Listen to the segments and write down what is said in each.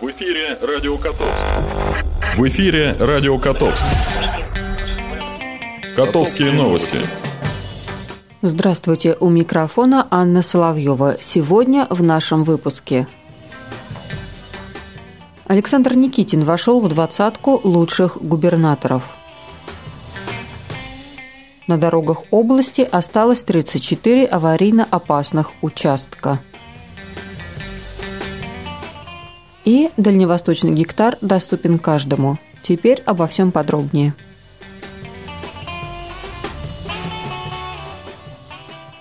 В эфире Радио Котовск. В эфире Радио Котовск. Котовские новости. Здравствуйте, у микрофона Анна Соловьева. Сегодня в нашем выпуске. Александр Никитин вошел в двадцатку лучших губернаторов. На дорогах области осталось 34 аварийно опасных участка. И дальневосточный гектар доступен каждому. Теперь обо всем подробнее.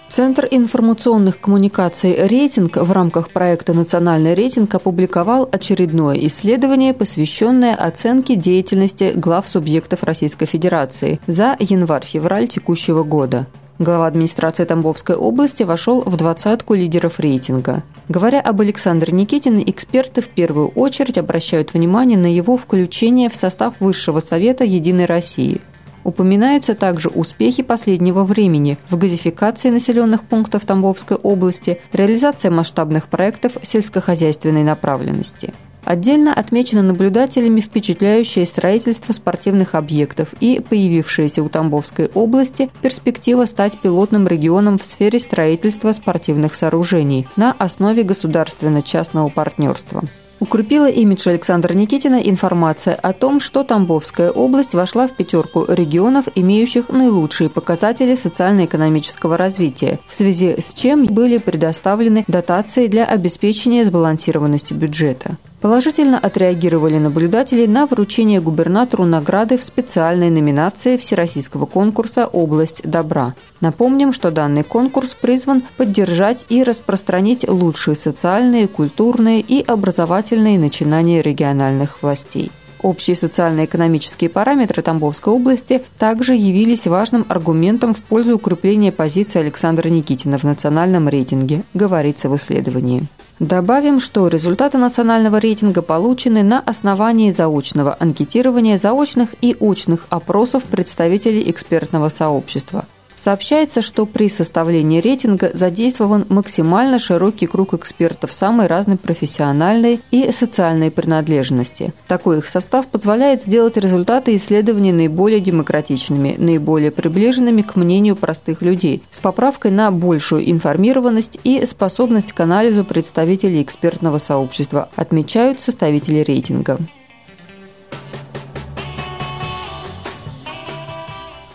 Центр информационных коммуникаций «Рейтинг» в рамках проекта «Национальный рейтинг» опубликовал очередное исследование, посвященное оценке деятельности глав субъектов Российской Федерации за январь-февраль текущего года. Глава администрации Тамбовской области вошел в двадцатку лидеров рейтинга. Говоря об Александре Никитине, эксперты в первую очередь обращают внимание на его включение в состав Высшего Совета Единой России. Упоминаются также успехи последнего времени в газификации населенных пунктов Тамбовской области, реализация масштабных проектов сельскохозяйственной направленности – Отдельно отмечено наблюдателями впечатляющее строительство спортивных объектов и появившаяся у Тамбовской области перспектива стать пилотным регионом в сфере строительства спортивных сооружений на основе государственно-частного партнерства. Укрепила имидж Александра Никитина информация о том, что Тамбовская область вошла в пятерку регионов, имеющих наилучшие показатели социально-экономического развития, в связи с чем были предоставлены дотации для обеспечения сбалансированности бюджета. Положительно отреагировали наблюдатели на вручение губернатору награды в специальной номинации Всероссийского конкурса «Область добра». Напомним, что данный конкурс призван поддержать и распространить лучшие социальные, культурные и образовательные начинания региональных властей. Общие социально-экономические параметры Тамбовской области также явились важным аргументом в пользу укрепления позиции Александра Никитина в национальном рейтинге, говорится в исследовании. Добавим, что результаты национального рейтинга получены на основании заочного анкетирования заочных и очных опросов представителей экспертного сообщества – Сообщается, что при составлении рейтинга задействован максимально широкий круг экспертов самой разной профессиональной и социальной принадлежности. Такой их состав позволяет сделать результаты исследований наиболее демократичными, наиболее приближенными к мнению простых людей, с поправкой на большую информированность и способность к анализу представителей экспертного сообщества, отмечают составители рейтинга.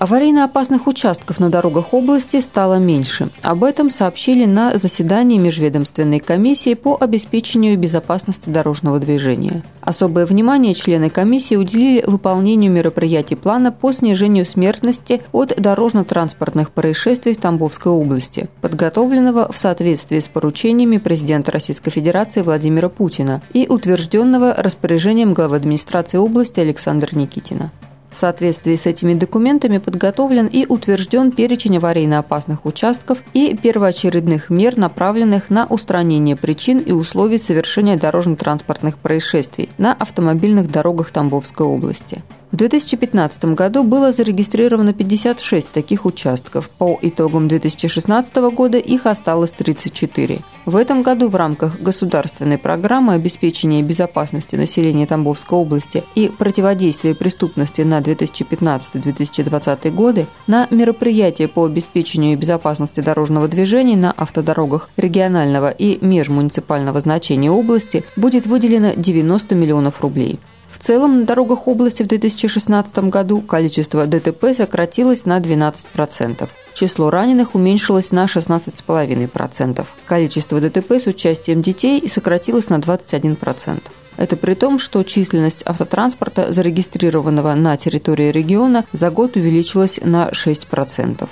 Аварийно опасных участков на дорогах области стало меньше. Об этом сообщили на заседании Межведомственной комиссии по обеспечению безопасности дорожного движения. Особое внимание члены комиссии уделили выполнению мероприятий плана по снижению смертности от дорожно-транспортных происшествий в Тамбовской области, подготовленного в соответствии с поручениями президента Российской Федерации Владимира Путина и утвержденного распоряжением главы администрации области Александра Никитина. В соответствии с этими документами подготовлен и утвержден перечень аварийно опасных участков и первоочередных мер, направленных на устранение причин и условий совершения дорожно-транспортных происшествий на автомобильных дорогах Тамбовской области. В 2015 году было зарегистрировано 56 таких участков. По итогам 2016 года их осталось 34. В этом году в рамках государственной программы обеспечения безопасности населения Тамбовской области и противодействия преступности на 2015-2020 годы на мероприятия по обеспечению безопасности дорожного движения на автодорогах регионального и межмуниципального значения области будет выделено 90 миллионов рублей. Целом на дорогах области в 2016 году количество ДТП сократилось на 12%. Число раненых уменьшилось на 16,5%. Количество ДТП с участием детей сократилось на 21%. Это при том, что численность автотранспорта, зарегистрированного на территории региона, за год увеличилась на 6%.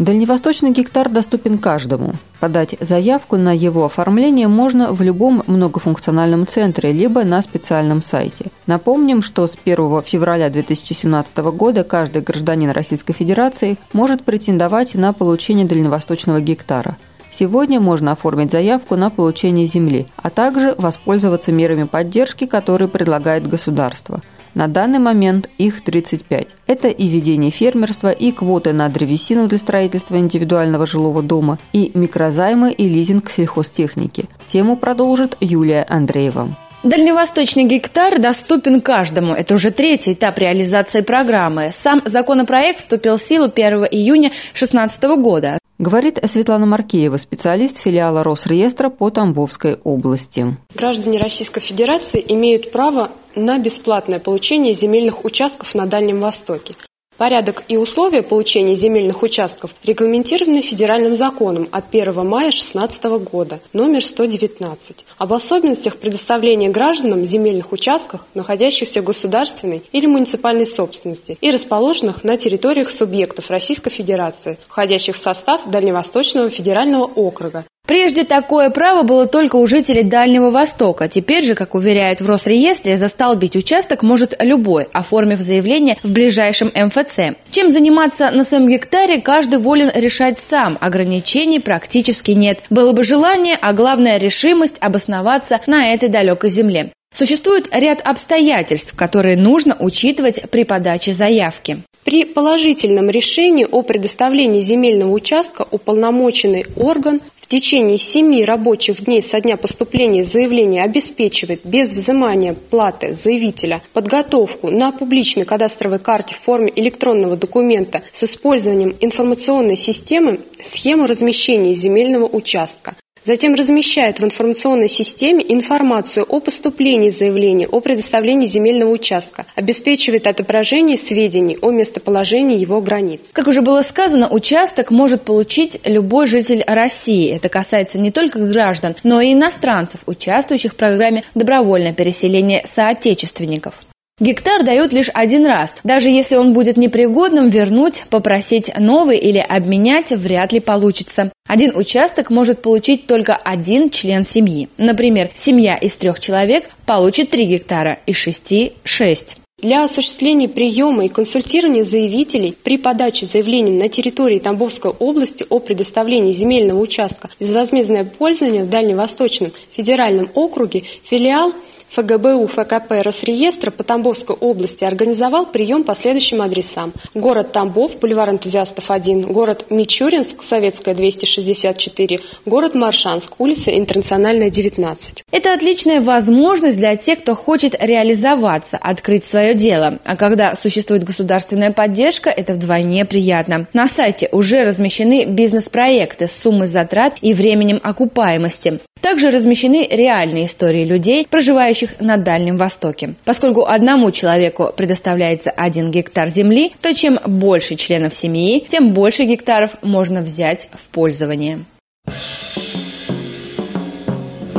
Дальневосточный гектар доступен каждому. Подать заявку на его оформление можно в любом многофункциональном центре, либо на специальном сайте. Напомним, что с 1 февраля 2017 года каждый гражданин Российской Федерации может претендовать на получение дальневосточного гектара. Сегодня можно оформить заявку на получение земли, а также воспользоваться мерами поддержки, которые предлагает государство – На данный момент их 35. Это и ведение фермерства, и квоты на древесину для строительства индивидуального жилого дома, и микрозаймы и лизинг сельхозтехники. Тему продолжит Юлия Андреева. Дальневосточный гектар доступен каждому. Это уже третий этап реализации программы. Сам законопроект вступил в силу 1 июня 2016 года. Говорит Светлана Маркеева, специалист филиала Росреестра по Тамбовской области. Граждане Российской Федерации имеют право на бесплатное получение земельных участков на Дальнем Востоке. Порядок и условия получения земельных участков регламентированы федеральным законом от 1 мая 2016 года, номер 119, об особенностях предоставления гражданам земельных участков, находящихся в государственной или муниципальной собственности и расположенных на территориях субъектов Российской Федерации, входящих в состав Дальневосточного федерального округа, Прежде такое право было только у жителей Дальнего Востока. Теперь же, как уверяет в Росреестре, застолбить участок может любой, оформив заявление в ближайшем МФЦ. Чем заниматься на своем гектаре, каждый волен решать сам. Ограничений практически нет. Было бы желание, а главное решимость обосноваться на этой далекой земле. Существует ряд обстоятельств, которые нужно учитывать при подаче заявки. При положительном решении о предоставлении земельного участка уполномоченный орган течение семи рабочих дней со дня поступления заявления обеспечивает без взимания платы заявителя подготовку на публичной кадастровой карте в форме электронного документа с использованием информационной системы схему размещения земельного участка, Затем размещает в информационной системе информацию о поступлении заявления о предоставлении земельного участка, обеспечивает отображение сведений о местоположении его границ. Как уже было сказано, участок может получить любой житель России. Это касается не только граждан, но и иностранцев, участвующих в программе добровольное переселение соотечественников. Гектар дают лишь один раз. Даже если он будет непригодным, вернуть, попросить новый или обменять вряд ли получится. Один участок может получить только один член семьи. Например, семья из трех человек получит три гектара, из шести – шесть. Для осуществления приема и консультирования заявителей при подаче заявления на территории Тамбовской области о предоставлении земельного участка безвозмездное пользование в Дальневосточном федеральном округе филиал – ФГБУ ФКП Росреестра по Тамбовской области организовал прием по следующим адресам. Город Тамбов, бульвар энтузиастов 1, город Мичуринск, Советская 264, город Маршанск, улица Интернациональная 19. Это отличная возможность для тех, кто хочет реализоваться, открыть свое дело. А когда существует государственная поддержка, это вдвойне приятно. На сайте уже размещены бизнес-проекты с суммой затрат и временем окупаемости. Также размещены реальные истории людей, проживающих на Дальнем Востоке. Поскольку одному человеку предоставляется один гектар земли, то чем больше членов семьи, тем больше гектаров можно взять в пользование.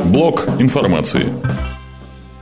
Блок информации.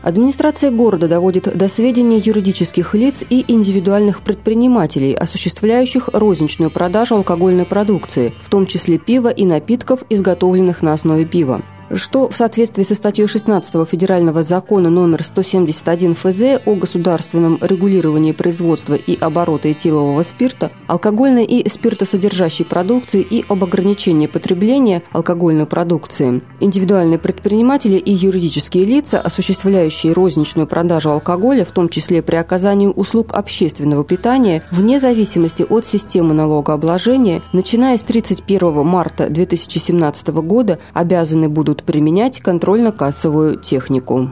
Администрация города доводит до сведения юридических лиц и индивидуальных предпринимателей, осуществляющих розничную продажу алкогольной продукции, в том числе пива и напитков, изготовленных на основе пива что в соответствии со статьей 16 Федерального закона номер 171 ФЗ о государственном регулировании производства и оборота этилового спирта, алкогольной и спиртосодержащей продукции и об ограничении потребления алкогольной продукции, индивидуальные предприниматели и юридические лица, осуществляющие розничную продажу алкоголя, в том числе при оказании услуг общественного питания, вне зависимости от системы налогообложения, начиная с 31 марта 2017 года обязаны будут применять контрольно-кассовую технику.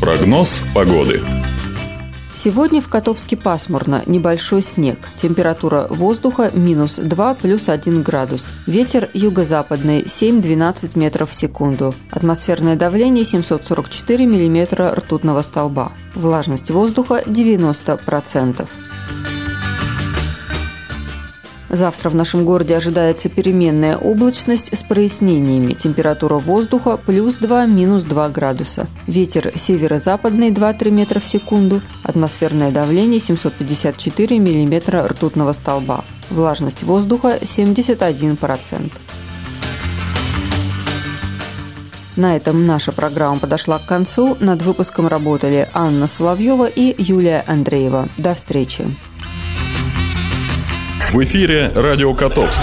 Прогноз погоды. Сегодня в Котовске пасмурно, небольшой снег. Температура воздуха минус 2 плюс 1 градус. Ветер юго-западный 7-12 метров в секунду. Атмосферное давление 744 миллиметра ртутного столба. Влажность воздуха 90%. Завтра в нашем городе ожидается переменная облачность с прояснениями. Температура воздуха плюс 2, минус 2 градуса. Ветер северо-западный 2-3 метра в секунду. Атмосферное давление 754 миллиметра ртутного столба. Влажность воздуха 71%. На этом наша программа подошла к концу. Над выпуском работали Анна Соловьева и Юлия Андреева. До встречи. В эфире Радио Котовск.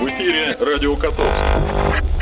В эфире Радио Котовск.